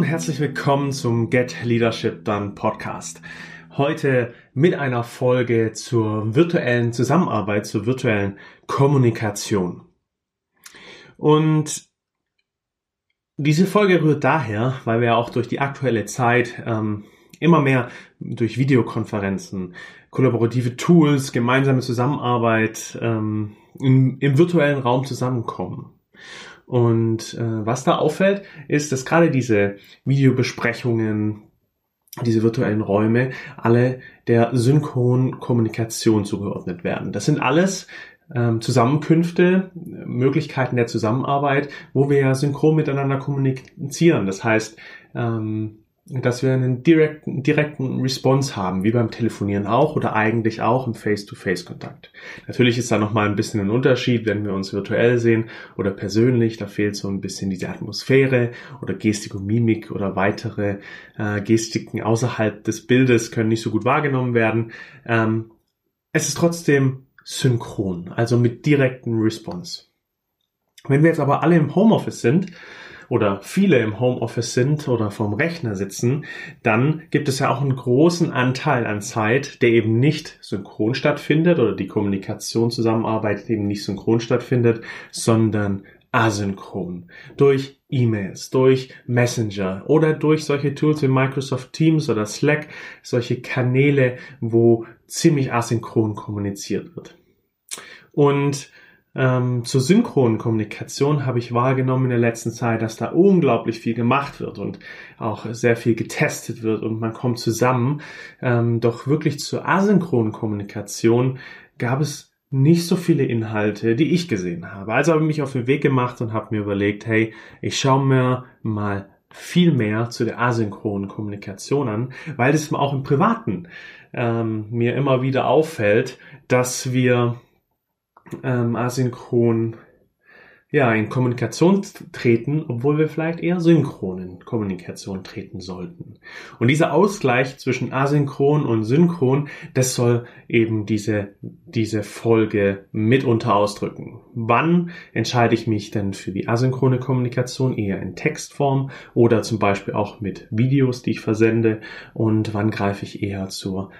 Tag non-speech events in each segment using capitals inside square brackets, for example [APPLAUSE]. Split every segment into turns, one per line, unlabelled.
und herzlich willkommen zum Get Leadership Done Podcast. Heute mit einer Folge zur virtuellen Zusammenarbeit, zur virtuellen Kommunikation. Und diese Folge rührt daher, weil wir auch durch die aktuelle Zeit ähm, immer mehr durch Videokonferenzen, kollaborative Tools, gemeinsame Zusammenarbeit ähm, im, im virtuellen Raum zusammenkommen. Und äh, was da auffällt, ist, dass gerade diese Videobesprechungen, diese virtuellen Räume alle der synchronen Kommunikation zugeordnet werden. Das sind alles ähm, Zusammenkünfte, Möglichkeiten der Zusammenarbeit, wo wir ja synchron miteinander kommunizieren. Das heißt, ähm, dass wir einen direkten, direkten Response haben, wie beim Telefonieren auch oder eigentlich auch im Face-to-Face-Kontakt. Natürlich ist da nochmal ein bisschen ein Unterschied, wenn wir uns virtuell sehen oder persönlich, da fehlt so ein bisschen diese Atmosphäre oder Gestik und Mimik oder weitere äh, Gestiken außerhalb des Bildes können nicht so gut wahrgenommen werden. Ähm, es ist trotzdem synchron, also mit direktem Response. Wenn wir jetzt aber alle im Homeoffice sind, oder viele im Homeoffice sind oder vorm Rechner sitzen, dann gibt es ja auch einen großen Anteil an Zeit, der eben nicht synchron stattfindet oder die Kommunikation, Zusammenarbeit eben nicht synchron stattfindet, sondern asynchron. Durch E-Mails, durch Messenger oder durch solche Tools wie Microsoft Teams oder Slack, solche Kanäle, wo ziemlich asynchron kommuniziert wird. Und ähm, zur synchronen Kommunikation habe ich wahrgenommen in der letzten Zeit, dass da unglaublich viel gemacht wird und auch sehr viel getestet wird und man kommt zusammen. Ähm, doch wirklich zur asynchronen Kommunikation gab es nicht so viele Inhalte, die ich gesehen habe. Also habe ich mich auf den Weg gemacht und habe mir überlegt, hey, ich schaue mir mal viel mehr zu der asynchronen Kommunikation an, weil es auch im Privaten ähm, mir immer wieder auffällt, dass wir ähm, asynchron ja, in Kommunikation treten, obwohl wir vielleicht eher synchron in Kommunikation treten sollten. Und dieser Ausgleich zwischen asynchron und synchron, das soll eben diese, diese Folge mitunter ausdrücken. Wann entscheide ich mich denn für die asynchrone Kommunikation eher in Textform oder zum Beispiel auch mit Videos, die ich versende und wann greife ich eher zur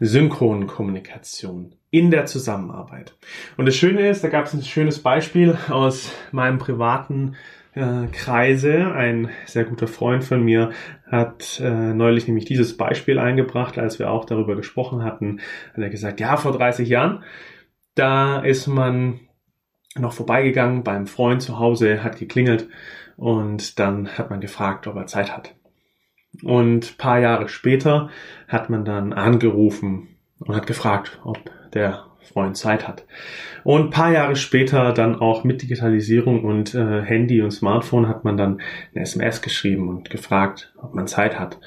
synchronen Kommunikation in der Zusammenarbeit. Und das Schöne ist, da gab es ein schönes Beispiel aus meinem privaten äh, Kreise. Ein sehr guter Freund von mir hat äh, neulich nämlich dieses Beispiel eingebracht, als wir auch darüber gesprochen hatten. Hat er gesagt, ja, vor 30 Jahren, da ist man noch vorbeigegangen beim Freund zu Hause, hat geklingelt und dann hat man gefragt, ob er Zeit hat. Und paar Jahre später hat man dann angerufen und hat gefragt, ob der Freund Zeit hat. Und paar Jahre später dann auch mit Digitalisierung und äh, Handy und Smartphone hat man dann eine SMS geschrieben und gefragt, ob man Zeit hat.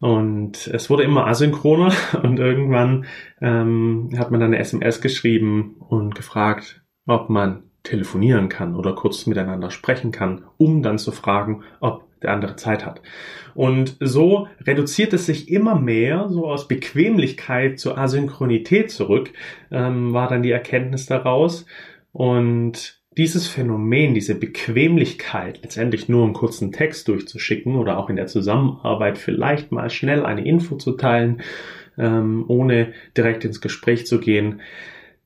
Und es wurde immer asynchroner [LAUGHS] und irgendwann ähm, hat man dann eine SMS geschrieben und gefragt, ob man telefonieren kann oder kurz miteinander sprechen kann, um dann zu fragen, ob der andere Zeit hat. Und so reduziert es sich immer mehr, so aus Bequemlichkeit zur Asynchronität zurück, ähm, war dann die Erkenntnis daraus. Und dieses Phänomen, diese Bequemlichkeit, letztendlich nur einen kurzen Text durchzuschicken oder auch in der Zusammenarbeit vielleicht mal schnell eine Info zu teilen, ähm, ohne direkt ins Gespräch zu gehen,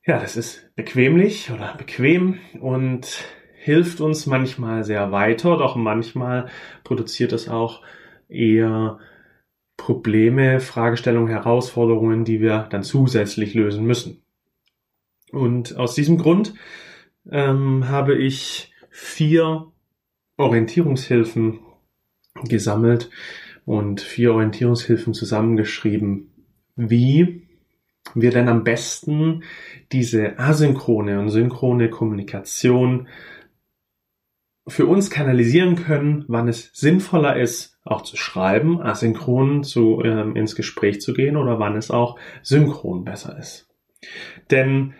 ja, das ist bequemlich oder bequem und hilft uns manchmal sehr weiter, doch manchmal produziert es auch eher Probleme, Fragestellungen, Herausforderungen, die wir dann zusätzlich lösen müssen. Und aus diesem Grund ähm, habe ich vier Orientierungshilfen gesammelt und vier Orientierungshilfen zusammengeschrieben, wie wir denn am besten diese asynchrone und synchrone Kommunikation für uns kanalisieren können, wann es sinnvoller ist, auch zu schreiben, asynchron zu, ähm, ins Gespräch zu gehen oder wann es auch synchron besser ist. Denn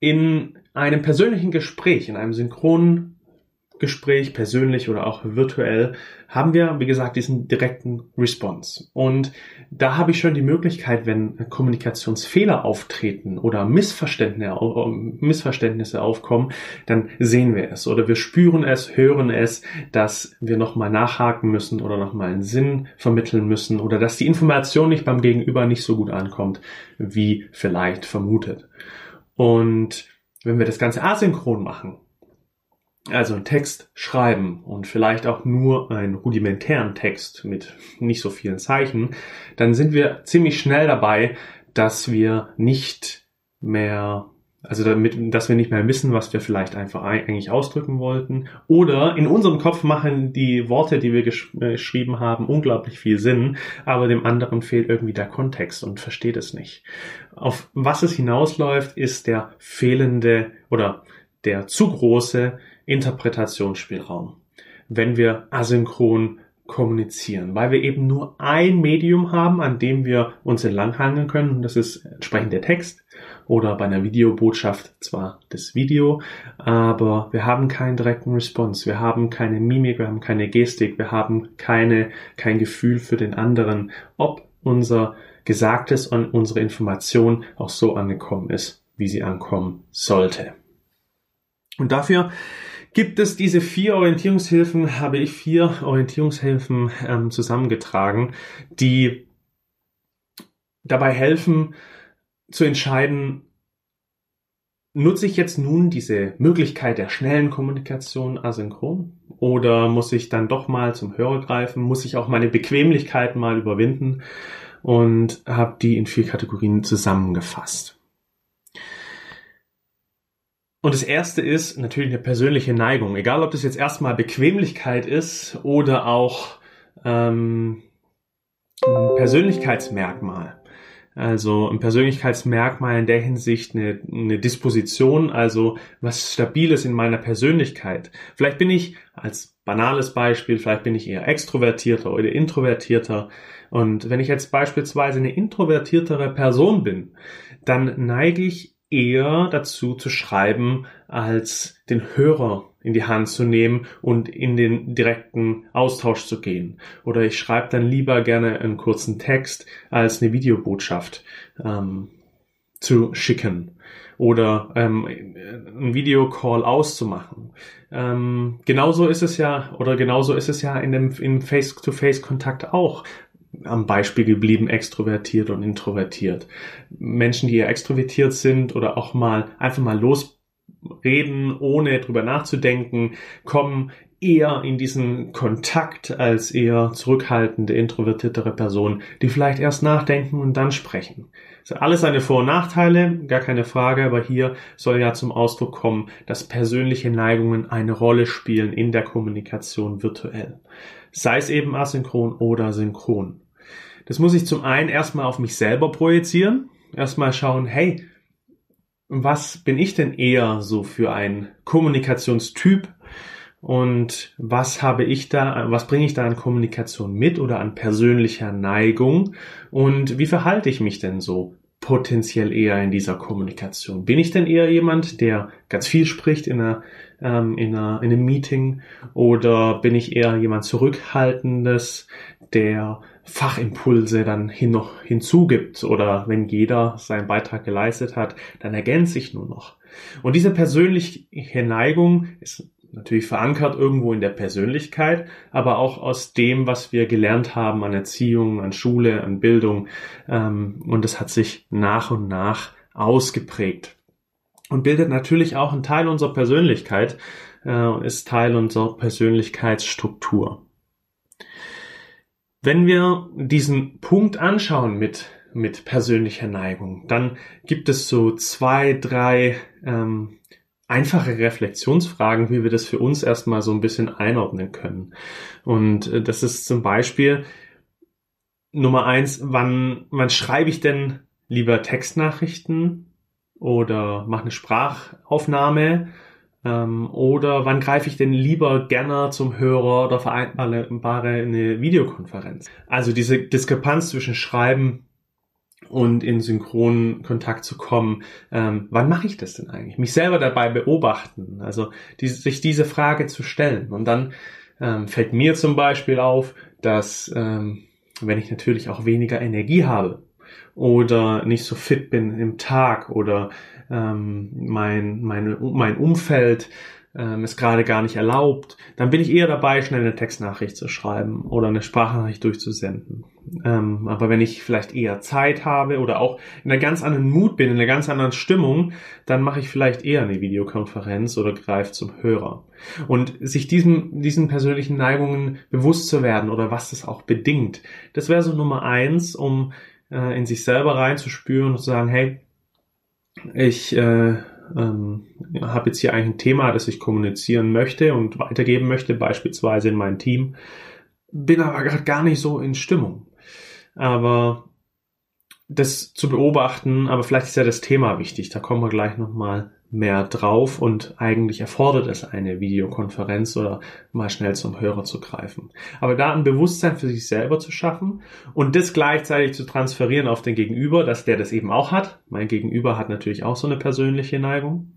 in einem persönlichen Gespräch, in einem synchronen Gespräch, persönlich oder auch virtuell, haben wir, wie gesagt, diesen direkten Response. Und da habe ich schon die Möglichkeit, wenn Kommunikationsfehler auftreten oder Missverständnisse, aufkommen, dann sehen wir es oder wir spüren es, hören es, dass wir nochmal nachhaken müssen oder nochmal einen Sinn vermitteln müssen oder dass die Information nicht beim Gegenüber nicht so gut ankommt, wie vielleicht vermutet. Und wenn wir das Ganze asynchron machen, also einen Text schreiben und vielleicht auch nur einen rudimentären Text mit nicht so vielen Zeichen, dann sind wir ziemlich schnell dabei, dass wir nicht mehr, also damit, dass wir nicht mehr wissen, was wir vielleicht einfach eigentlich ausdrücken wollten. Oder in unserem Kopf machen die Worte, die wir gesch äh, geschrieben haben, unglaublich viel Sinn, aber dem anderen fehlt irgendwie der Kontext und versteht es nicht. Auf was es hinausläuft, ist der fehlende oder der zu große Interpretationsspielraum, wenn wir asynchron kommunizieren, weil wir eben nur ein Medium haben, an dem wir uns entlanghangeln können. Und das ist entsprechend der Text oder bei einer Videobotschaft zwar das Video, aber wir haben keinen direkten Response, wir haben keine Mimik, wir haben keine Gestik, wir haben keine, kein Gefühl für den anderen, ob unser Gesagtes und unsere Information auch so angekommen ist, wie sie ankommen sollte. Und dafür gibt es diese vier Orientierungshilfen, habe ich vier Orientierungshilfen ähm, zusammengetragen, die dabei helfen zu entscheiden, nutze ich jetzt nun diese Möglichkeit der schnellen Kommunikation asynchron oder muss ich dann doch mal zum Hörer greifen, muss ich auch meine Bequemlichkeit mal überwinden und habe die in vier Kategorien zusammengefasst. Und das erste ist natürlich eine persönliche Neigung. Egal, ob das jetzt erstmal Bequemlichkeit ist oder auch ähm, ein Persönlichkeitsmerkmal. Also ein Persönlichkeitsmerkmal in der Hinsicht eine, eine Disposition, also was Stabiles in meiner Persönlichkeit. Vielleicht bin ich als banales Beispiel, vielleicht bin ich eher extrovertierter oder introvertierter. Und wenn ich jetzt beispielsweise eine introvertiertere Person bin, dann neige ich eher dazu zu schreiben, als den Hörer in die Hand zu nehmen und in den direkten Austausch zu gehen. Oder ich schreibe dann lieber gerne einen kurzen Text, als eine Videobotschaft ähm, zu schicken oder ähm, ein Videocall auszumachen. Ähm, genauso ist es ja, oder genauso ist es ja in dem im Face-to-Face-Kontakt auch am Beispiel geblieben, extrovertiert und introvertiert. Menschen, die eher extrovertiert sind oder auch mal einfach mal losreden, ohne drüber nachzudenken, kommen eher in diesen Kontakt als eher zurückhaltende, introvertiertere Personen, die vielleicht erst nachdenken und dann sprechen. Das hat alles seine Vor- und Nachteile, gar keine Frage, aber hier soll ja zum Ausdruck kommen, dass persönliche Neigungen eine Rolle spielen in der Kommunikation virtuell sei es eben asynchron oder synchron. Das muss ich zum einen erstmal auf mich selber projizieren, erstmal schauen, hey, was bin ich denn eher so für ein Kommunikationstyp? Und was habe ich da, was bringe ich da an Kommunikation mit oder an persönlicher Neigung? Und wie verhalte ich mich denn so potenziell eher in dieser Kommunikation? Bin ich denn eher jemand, der ganz viel spricht in einer ähm, in, einer, in einem Meeting? Oder bin ich eher jemand Zurückhaltendes, der Fachimpulse dann hin noch hinzugibt oder wenn jeder seinen Beitrag geleistet hat, dann ergänze ich nur noch. Und diese persönliche Neigung ist natürlich verankert irgendwo in der Persönlichkeit, aber auch aus dem, was wir gelernt haben an Erziehung, an Schule, an Bildung. Ähm, und es hat sich nach und nach ausgeprägt und bildet natürlich auch einen Teil unserer Persönlichkeit äh, ist Teil unserer Persönlichkeitsstruktur. Wenn wir diesen Punkt anschauen mit, mit persönlicher Neigung, dann gibt es so zwei, drei ähm, einfache Reflexionsfragen, wie wir das für uns erstmal so ein bisschen einordnen können. Und äh, das ist zum Beispiel Nummer eins, wann, wann schreibe ich denn lieber Textnachrichten oder mache eine Sprachaufnahme ähm, oder wann greife ich denn lieber gerne zum Hörer oder vereinbare eine Videokonferenz? Also diese Diskrepanz zwischen Schreiben und in synchronen Kontakt zu kommen, ähm, wann mache ich das denn eigentlich? Mich selber dabei beobachten, also die, sich diese Frage zu stellen. Und dann ähm, fällt mir zum Beispiel auf, dass ähm, wenn ich natürlich auch weniger Energie habe oder nicht so fit bin im Tag oder ähm, mein, meine, mein Umfeld ähm, es gerade gar nicht erlaubt, dann bin ich eher dabei, schnell eine Textnachricht zu schreiben oder eine Sprachnachricht durchzusenden. Ähm, aber wenn ich vielleicht eher Zeit habe oder auch in einer ganz anderen Mut bin, in einer ganz anderen Stimmung, dann mache ich vielleicht eher eine Videokonferenz oder greife zum Hörer. Und sich diesen, diesen persönlichen Neigungen bewusst zu werden oder was das auch bedingt, das wäre so Nummer eins, um äh, in sich selber reinzuspüren und zu sagen, hey, ich äh, ähm, habe jetzt hier eigentlich ein Thema, das ich kommunizieren möchte und weitergeben möchte, beispielsweise in mein Team, bin aber gerade gar nicht so in Stimmung. Aber das zu beobachten, aber vielleicht ist ja das Thema wichtig, da kommen wir gleich nochmal mehr drauf und eigentlich erfordert es eine Videokonferenz oder mal schnell zum Hörer zu greifen. Aber da ein Bewusstsein für sich selber zu schaffen und das gleichzeitig zu transferieren auf den Gegenüber, dass der das eben auch hat. Mein Gegenüber hat natürlich auch so eine persönliche Neigung.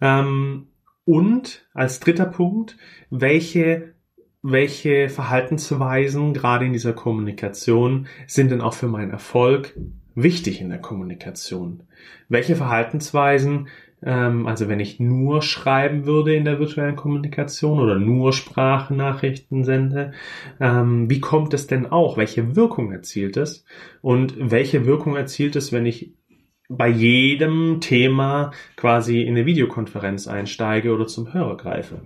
Ähm, und als dritter Punkt, welche welche Verhaltensweisen gerade in dieser Kommunikation sind denn auch für meinen Erfolg wichtig in der Kommunikation? Welche Verhaltensweisen, ähm, also wenn ich nur schreiben würde in der virtuellen Kommunikation oder nur Sprachnachrichten sende, ähm, wie kommt es denn auch? Welche Wirkung erzielt es? Und welche Wirkung erzielt es, wenn ich bei jedem Thema quasi in eine Videokonferenz einsteige oder zum Hörer greife?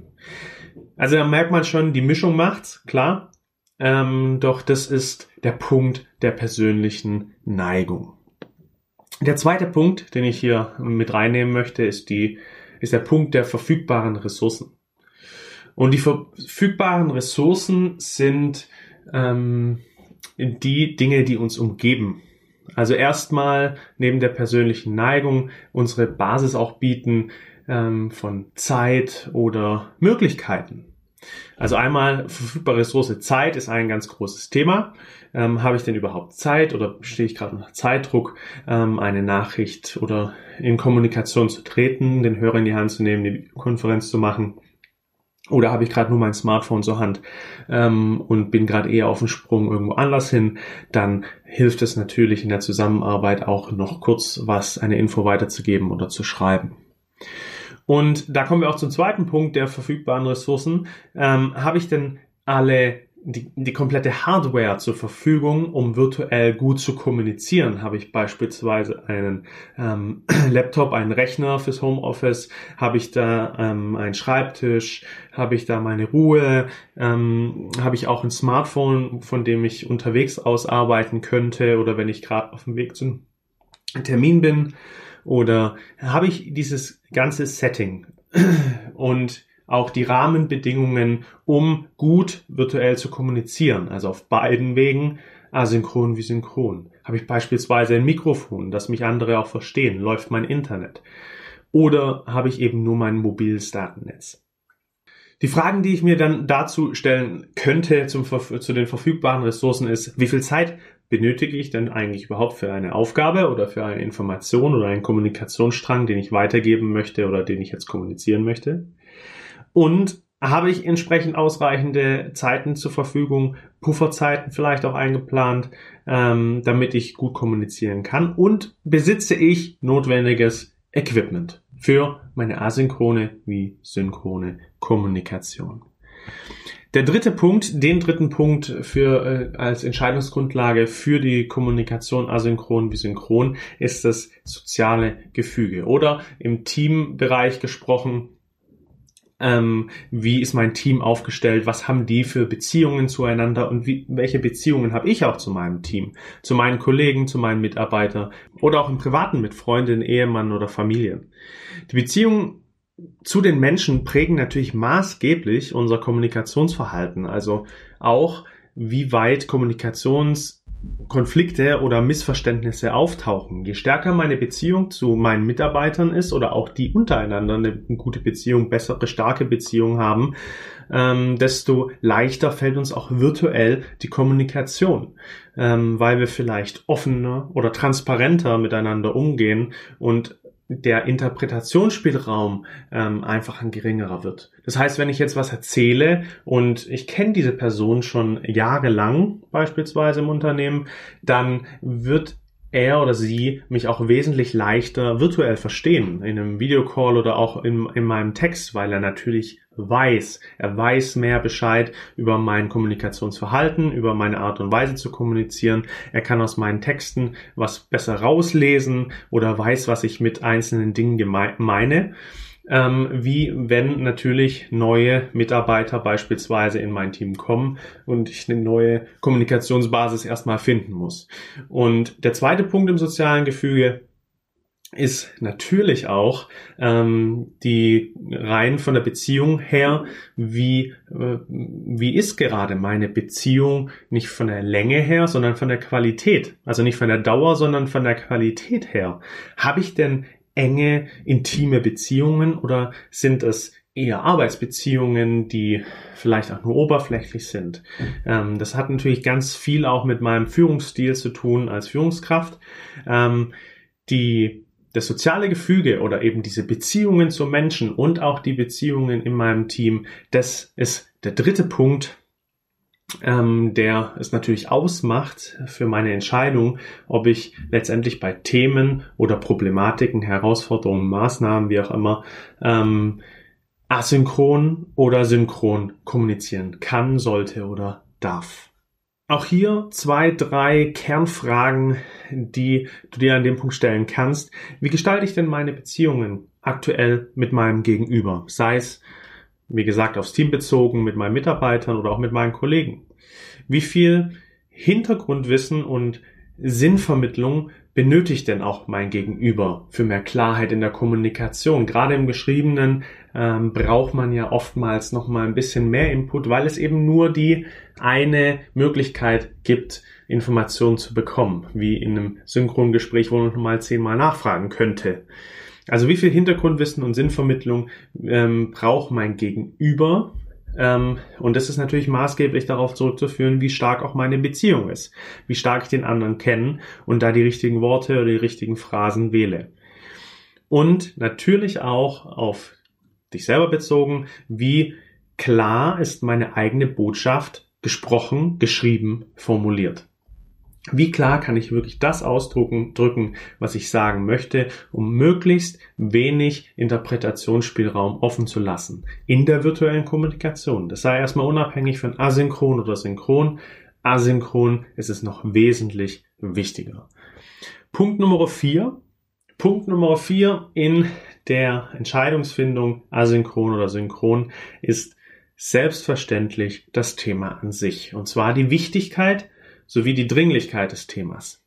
Also da merkt man schon, die Mischung macht's, klar. Ähm, doch das ist der Punkt der persönlichen Neigung. Der zweite Punkt, den ich hier mit reinnehmen möchte, ist die, ist der Punkt der verfügbaren Ressourcen. Und die verfügbaren Ressourcen sind ähm, die Dinge, die uns umgeben. Also erstmal neben der persönlichen Neigung unsere Basis auch bieten ähm, von Zeit oder Möglichkeiten. Also einmal verfügbare Ressource Zeit ist ein ganz großes Thema. Ähm, habe ich denn überhaupt Zeit oder stehe ich gerade unter Zeitdruck, ähm, eine Nachricht oder in Kommunikation zu treten, den Hörer in die Hand zu nehmen, die Konferenz zu machen? Oder habe ich gerade nur mein Smartphone zur Hand ähm, und bin gerade eher auf dem Sprung irgendwo anders hin, dann hilft es natürlich in der Zusammenarbeit auch noch kurz was, eine Info weiterzugeben oder zu schreiben. Und da kommen wir auch zum zweiten Punkt der verfügbaren Ressourcen. Ähm, Habe ich denn alle die, die komplette Hardware zur Verfügung, um virtuell gut zu kommunizieren. Habe ich beispielsweise einen ähm, [CLEARS THROAT] Laptop, einen Rechner fürs Homeoffice, habe ich da ähm, einen Schreibtisch, habe ich da meine Ruhe, ähm, habe ich auch ein Smartphone, von dem ich unterwegs aus arbeiten könnte oder wenn ich gerade auf dem Weg zum Termin bin oder habe ich dieses ganze Setting [CLEARS THROAT] und auch die Rahmenbedingungen, um gut virtuell zu kommunizieren, also auf beiden Wegen, asynchron wie synchron. Habe ich beispielsweise ein Mikrofon, das mich andere auch verstehen, läuft mein Internet. Oder habe ich eben nur mein mobiles Datennetz. Die Fragen, die ich mir dann dazu stellen könnte zum, zu den verfügbaren Ressourcen ist, wie viel Zeit benötige ich denn eigentlich überhaupt für eine Aufgabe oder für eine Information oder einen Kommunikationsstrang, den ich weitergeben möchte oder den ich jetzt kommunizieren möchte? Und habe ich entsprechend ausreichende Zeiten zur Verfügung, Pufferzeiten vielleicht auch eingeplant, ähm, damit ich gut kommunizieren kann und besitze ich notwendiges Equipment für meine asynchrone wie synchrone Kommunikation. Der dritte Punkt, den dritten Punkt für äh, als Entscheidungsgrundlage für die Kommunikation asynchron wie synchron ist das soziale Gefüge. Oder im Teambereich gesprochen ähm, wie ist mein Team aufgestellt, was haben die für Beziehungen zueinander? Und wie, welche Beziehungen habe ich auch zu meinem Team, zu meinen Kollegen, zu meinen Mitarbeitern oder auch im Privaten mit Freundinnen, Ehemann oder Familien. Die Beziehungen zu den Menschen prägen natürlich maßgeblich unser Kommunikationsverhalten, also auch wie weit Kommunikations Konflikte oder Missverständnisse auftauchen. Je stärker meine Beziehung zu meinen Mitarbeitern ist oder auch die untereinander eine gute Beziehung, bessere, starke Beziehung haben, ähm, desto leichter fällt uns auch virtuell die Kommunikation, ähm, weil wir vielleicht offener oder transparenter miteinander umgehen und der Interpretationsspielraum ähm, einfach ein geringerer wird. Das heißt, wenn ich jetzt was erzähle und ich kenne diese Person schon jahrelang beispielsweise im Unternehmen, dann wird er oder sie mich auch wesentlich leichter virtuell verstehen, in einem Videocall oder auch in, in meinem Text, weil er natürlich weiß. Er weiß mehr Bescheid über mein Kommunikationsverhalten, über meine Art und Weise zu kommunizieren. Er kann aus meinen Texten was besser rauslesen oder weiß, was ich mit einzelnen Dingen meine ähm, wie wenn natürlich neue Mitarbeiter beispielsweise in mein Team kommen und ich eine neue Kommunikationsbasis erstmal finden muss. Und der zweite Punkt im sozialen Gefüge ist natürlich auch ähm, die rein von der Beziehung her, wie, äh, wie ist gerade meine Beziehung nicht von der Länge her, sondern von der Qualität. Also nicht von der Dauer, sondern von der Qualität her. Habe ich denn enge, intime Beziehungen oder sind es eher Arbeitsbeziehungen, die vielleicht auch nur oberflächlich sind. Ähm, das hat natürlich ganz viel auch mit meinem Führungsstil zu tun als Führungskraft. Ähm, die, das soziale Gefüge oder eben diese Beziehungen zu Menschen und auch die Beziehungen in meinem Team, das ist der dritte Punkt, ähm, der es natürlich ausmacht für meine Entscheidung, ob ich letztendlich bei Themen oder Problematiken, Herausforderungen, Maßnahmen, wie auch immer, ähm, asynchron oder synchron kommunizieren kann, sollte oder darf. Auch hier zwei, drei Kernfragen, die du dir an dem Punkt stellen kannst. Wie gestalte ich denn meine Beziehungen aktuell mit meinem Gegenüber? Sei es wie gesagt, aufs Team bezogen, mit meinen Mitarbeitern oder auch mit meinen Kollegen. Wie viel Hintergrundwissen und Sinnvermittlung benötigt denn auch mein Gegenüber für mehr Klarheit in der Kommunikation? Gerade im Geschriebenen ähm, braucht man ja oftmals noch mal ein bisschen mehr Input, weil es eben nur die eine Möglichkeit gibt, Informationen zu bekommen, wie in einem Synchrongespräch, wo man noch mal zehnmal nachfragen könnte. Also wie viel Hintergrundwissen und Sinnvermittlung ähm, braucht mein Gegenüber? Ähm, und das ist natürlich maßgeblich darauf zurückzuführen, wie stark auch meine Beziehung ist, wie stark ich den anderen kenne und da die richtigen Worte oder die richtigen Phrasen wähle. Und natürlich auch auf dich selber bezogen, wie klar ist meine eigene Botschaft gesprochen, geschrieben, formuliert. Wie klar kann ich wirklich das ausdrücken, drücken, was ich sagen möchte, um möglichst wenig Interpretationsspielraum offen zu lassen in der virtuellen Kommunikation. Das sei erstmal unabhängig von asynchron oder synchron. Asynchron ist es noch wesentlich wichtiger. Punkt Nummer vier. Punkt Nummer vier in der Entscheidungsfindung asynchron oder synchron ist selbstverständlich das Thema an sich. Und zwar die Wichtigkeit sowie die Dringlichkeit des Themas.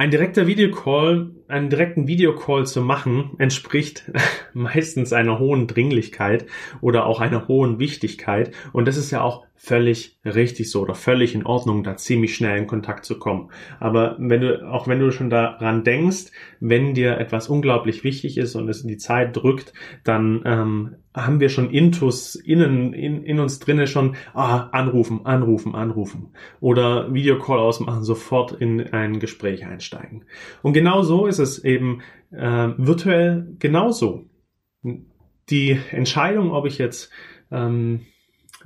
Ein direkter Videocall, einen direkten Videocall zu machen, entspricht [LAUGHS] meistens einer hohen Dringlichkeit oder auch einer hohen Wichtigkeit. Und das ist ja auch völlig richtig so oder völlig in Ordnung, da ziemlich schnell in Kontakt zu kommen. Aber wenn du, auch wenn du schon daran denkst, wenn dir etwas unglaublich wichtig ist und es in die Zeit drückt, dann ähm, haben wir schon Intus innen in, in uns drinne schon ah, anrufen, anrufen, anrufen oder Videocall ausmachen, sofort in ein Gespräch einsteigen. Und genau so ist es eben äh, virtuell genauso. Die Entscheidung, ob ich jetzt ähm,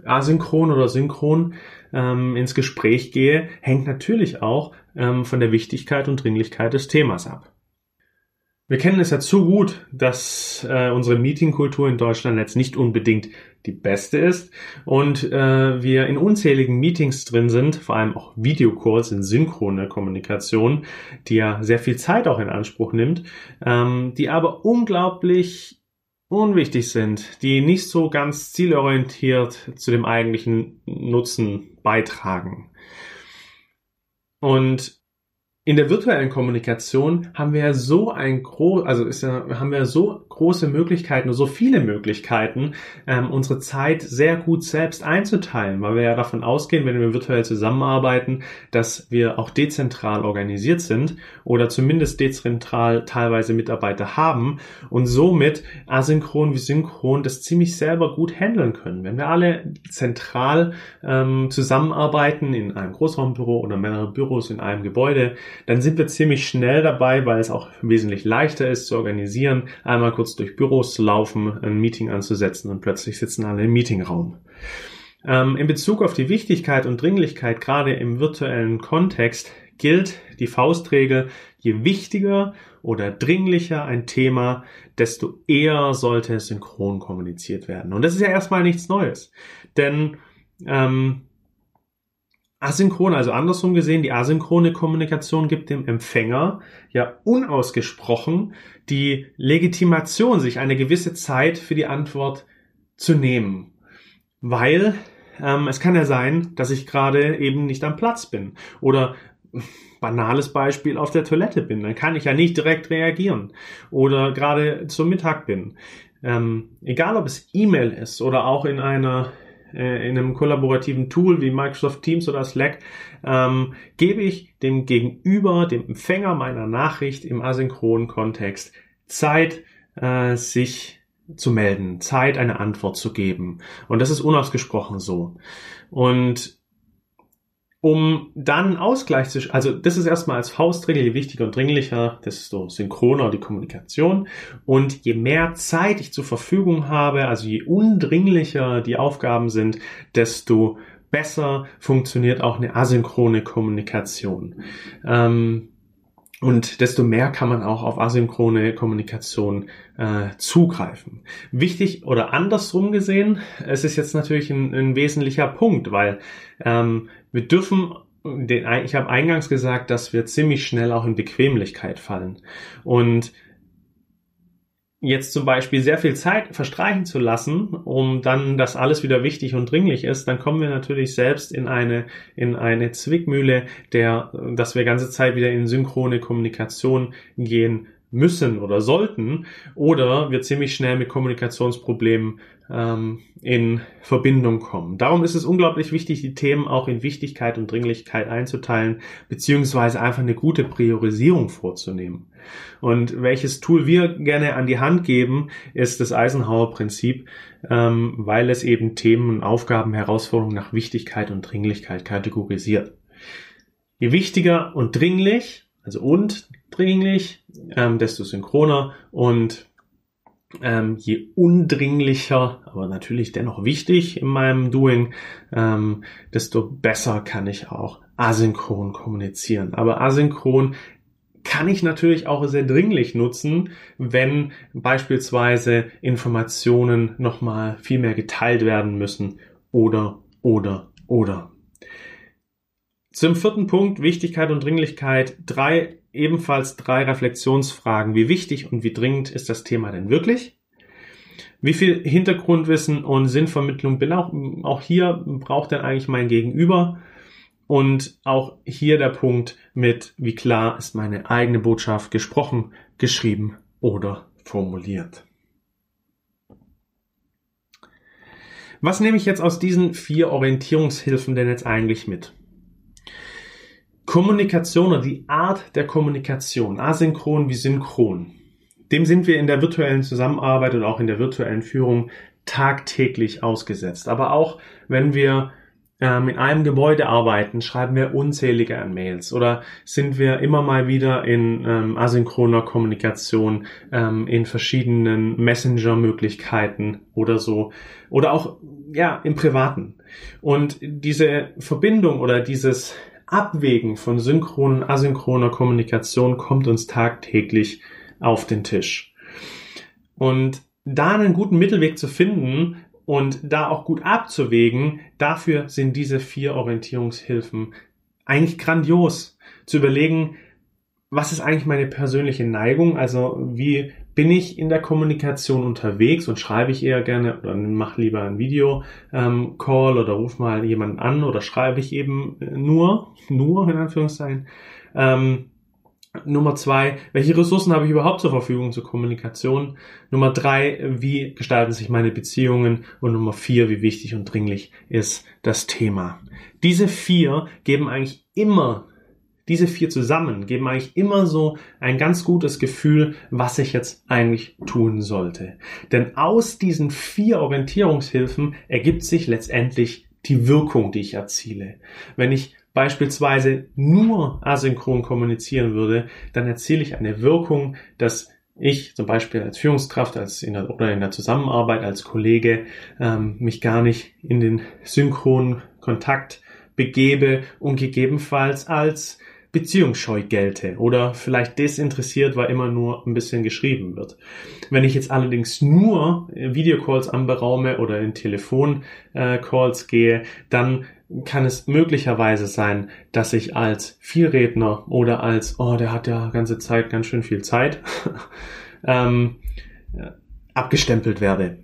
asynchron oder synchron ähm, ins Gespräch gehe, hängt natürlich auch ähm, von der Wichtigkeit und Dringlichkeit des Themas ab. Wir kennen es ja zu gut, dass äh, unsere Meetingkultur in Deutschland jetzt nicht unbedingt die beste ist und äh, wir in unzähligen Meetings drin sind, vor allem auch Videocalls in synchrone Kommunikation, die ja sehr viel Zeit auch in Anspruch nimmt, ähm, die aber unglaublich unwichtig sind, die nicht so ganz zielorientiert zu dem eigentlichen Nutzen beitragen. Und in der virtuellen Kommunikation haben wir ja so ein groß, also ist ja, haben wir so große Möglichkeiten, so viele Möglichkeiten, ähm, unsere Zeit sehr gut selbst einzuteilen, weil wir ja davon ausgehen, wenn wir virtuell zusammenarbeiten, dass wir auch dezentral organisiert sind oder zumindest dezentral teilweise Mitarbeiter haben und somit asynchron wie synchron das ziemlich selber gut handeln können. Wenn wir alle zentral ähm, zusammenarbeiten in einem Großraumbüro oder mehrere Büros in einem Gebäude, dann sind wir ziemlich schnell dabei, weil es auch wesentlich leichter ist zu organisieren, einmal kurz durch Büros zu laufen, ein Meeting anzusetzen und plötzlich sitzen alle im Meetingraum. Ähm, in Bezug auf die Wichtigkeit und Dringlichkeit, gerade im virtuellen Kontext, gilt die Faustregel, je wichtiger oder dringlicher ein Thema, desto eher sollte es synchron kommuniziert werden. Und das ist ja erstmal nichts Neues. Denn ähm, Asynchron, also andersrum gesehen, die asynchrone Kommunikation gibt dem Empfänger ja unausgesprochen die Legitimation, sich eine gewisse Zeit für die Antwort zu nehmen. Weil ähm, es kann ja sein, dass ich gerade eben nicht am Platz bin oder banales Beispiel auf der Toilette bin. Dann kann ich ja nicht direkt reagieren oder gerade zum Mittag bin. Ähm, egal ob es E-Mail ist oder auch in einer äh, in einem kollaborativen Tool wie Microsoft Teams oder Slack, ähm, gebe ich dem Gegenüber, dem Empfänger meiner Nachricht im asynchronen Kontext Zeit, äh, sich zu melden, Zeit, eine Antwort zu geben. Und das ist unausgesprochen so. Und um dann Ausgleich zu, also das ist erstmal als Faustregel, je wichtiger und dringlicher, desto synchroner die Kommunikation. Und je mehr Zeit ich zur Verfügung habe, also je undringlicher die Aufgaben sind, desto besser funktioniert auch eine asynchrone Kommunikation. Ähm, und desto mehr kann man auch auf asynchrone Kommunikation äh, zugreifen. Wichtig oder andersrum gesehen, es ist jetzt natürlich ein, ein wesentlicher Punkt, weil ähm, wir dürfen den, ich habe eingangs gesagt, dass wir ziemlich schnell auch in Bequemlichkeit fallen. Und jetzt zum Beispiel sehr viel Zeit verstreichen zu lassen, um dann, dass alles wieder wichtig und dringlich ist, dann kommen wir natürlich selbst in eine, in eine Zwickmühle, der, dass wir ganze Zeit wieder in synchrone Kommunikation gehen müssen oder sollten, oder wir ziemlich schnell mit Kommunikationsproblemen ähm, in Verbindung kommen. Darum ist es unglaublich wichtig, die Themen auch in Wichtigkeit und Dringlichkeit einzuteilen, beziehungsweise einfach eine gute Priorisierung vorzunehmen. Und welches Tool wir gerne an die Hand geben, ist das Eisenhower-Prinzip, ähm, weil es eben Themen und Aufgaben, Herausforderungen nach Wichtigkeit und Dringlichkeit kategorisiert. Je wichtiger und dringlich, also und dringlich, ähm, desto synchroner und ähm, je undringlicher, aber natürlich dennoch wichtig in meinem Doing, ähm, desto besser kann ich auch asynchron kommunizieren. Aber asynchron kann ich natürlich auch sehr dringlich nutzen, wenn beispielsweise Informationen nochmal viel mehr geteilt werden müssen oder, oder, oder. Zum vierten Punkt, Wichtigkeit und Dringlichkeit. Drei ebenfalls drei Reflexionsfragen. Wie wichtig und wie dringend ist das Thema denn wirklich? Wie viel Hintergrundwissen und Sinnvermittlung bin auch, auch hier braucht denn eigentlich mein Gegenüber? Und auch hier der Punkt mit, wie klar ist meine eigene Botschaft gesprochen, geschrieben oder formuliert. Was nehme ich jetzt aus diesen vier Orientierungshilfen denn jetzt eigentlich mit? Kommunikation oder die Art der Kommunikation, asynchron wie synchron, dem sind wir in der virtuellen Zusammenarbeit und auch in der virtuellen Führung tagtäglich ausgesetzt. Aber auch wenn wir ähm, in einem Gebäude arbeiten, schreiben wir unzählige an Mails oder sind wir immer mal wieder in ähm, asynchroner Kommunikation ähm, in verschiedenen Messenger-Möglichkeiten oder so oder auch ja im Privaten. Und diese Verbindung oder dieses Abwägen von synchronen, asynchroner Kommunikation kommt uns tagtäglich auf den Tisch. Und da einen guten Mittelweg zu finden und da auch gut abzuwägen, dafür sind diese vier Orientierungshilfen eigentlich grandios. Zu überlegen, was ist eigentlich meine persönliche Neigung? Also wie bin ich in der Kommunikation unterwegs und schreibe ich eher gerne oder mache lieber ein Video ähm, oder ruf mal jemanden an oder schreibe ich eben nur, [LAUGHS] nur in Anführungszeichen. Ähm, Nummer zwei, welche Ressourcen habe ich überhaupt zur Verfügung zur Kommunikation? Nummer drei, wie gestalten sich meine Beziehungen? Und Nummer vier, wie wichtig und dringlich ist das Thema? Diese vier geben eigentlich immer, diese vier zusammen geben eigentlich immer so ein ganz gutes Gefühl, was ich jetzt eigentlich tun sollte. Denn aus diesen vier Orientierungshilfen ergibt sich letztendlich die Wirkung, die ich erziele. Wenn ich beispielsweise nur asynchron kommunizieren würde, dann erziele ich eine Wirkung, dass ich zum Beispiel als Führungskraft als in der, oder in der Zusammenarbeit als Kollege ähm, mich gar nicht in den synchronen Kontakt begebe und gegebenenfalls als beziehungsscheu gelte oder vielleicht desinteressiert, weil immer nur ein bisschen geschrieben wird. Wenn ich jetzt allerdings nur Videocalls anberaume oder in Telefoncalls gehe, dann kann es möglicherweise sein, dass ich als Vielredner oder als, oh, der hat ja ganze Zeit ganz schön viel Zeit, [LAUGHS] ähm, abgestempelt werde.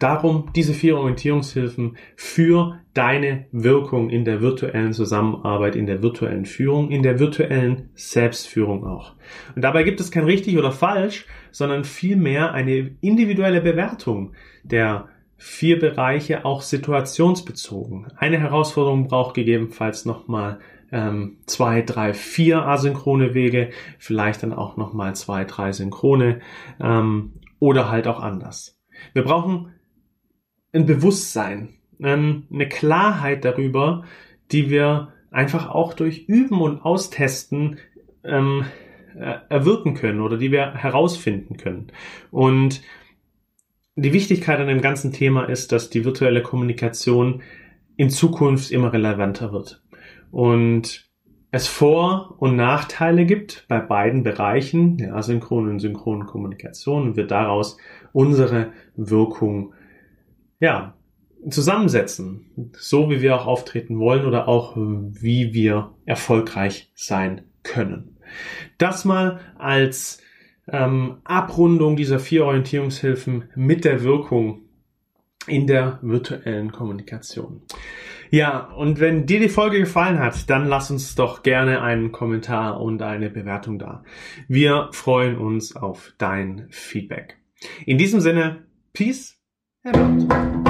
Darum diese vier Orientierungshilfen für deine Wirkung in der virtuellen Zusammenarbeit, in der virtuellen Führung, in der virtuellen Selbstführung auch. Und dabei gibt es kein richtig oder falsch, sondern vielmehr eine individuelle Bewertung der vier Bereiche auch situationsbezogen. Eine Herausforderung braucht gegebenenfalls nochmal ähm, zwei, drei, vier asynchrone Wege, vielleicht dann auch nochmal zwei, drei synchrone ähm, oder halt auch anders. Wir brauchen ein Bewusstsein, ähm, eine Klarheit darüber, die wir einfach auch durch Üben und Austesten ähm, erwirken können oder die wir herausfinden können. Und die Wichtigkeit an dem ganzen Thema ist, dass die virtuelle Kommunikation in Zukunft immer relevanter wird. Und es Vor- und Nachteile gibt bei beiden Bereichen, der asynchronen und synchronen Kommunikation, und wir daraus unsere Wirkung, ja, zusammensetzen. So wie wir auch auftreten wollen oder auch wie wir erfolgreich sein können. Das mal als ähm, Abrundung dieser vier Orientierungshilfen mit der Wirkung in der virtuellen Kommunikation. Ja, und wenn dir die Folge gefallen hat, dann lass uns doch gerne einen Kommentar und eine Bewertung da. Wir freuen uns auf dein Feedback. In diesem Sinne, Peace É pronto.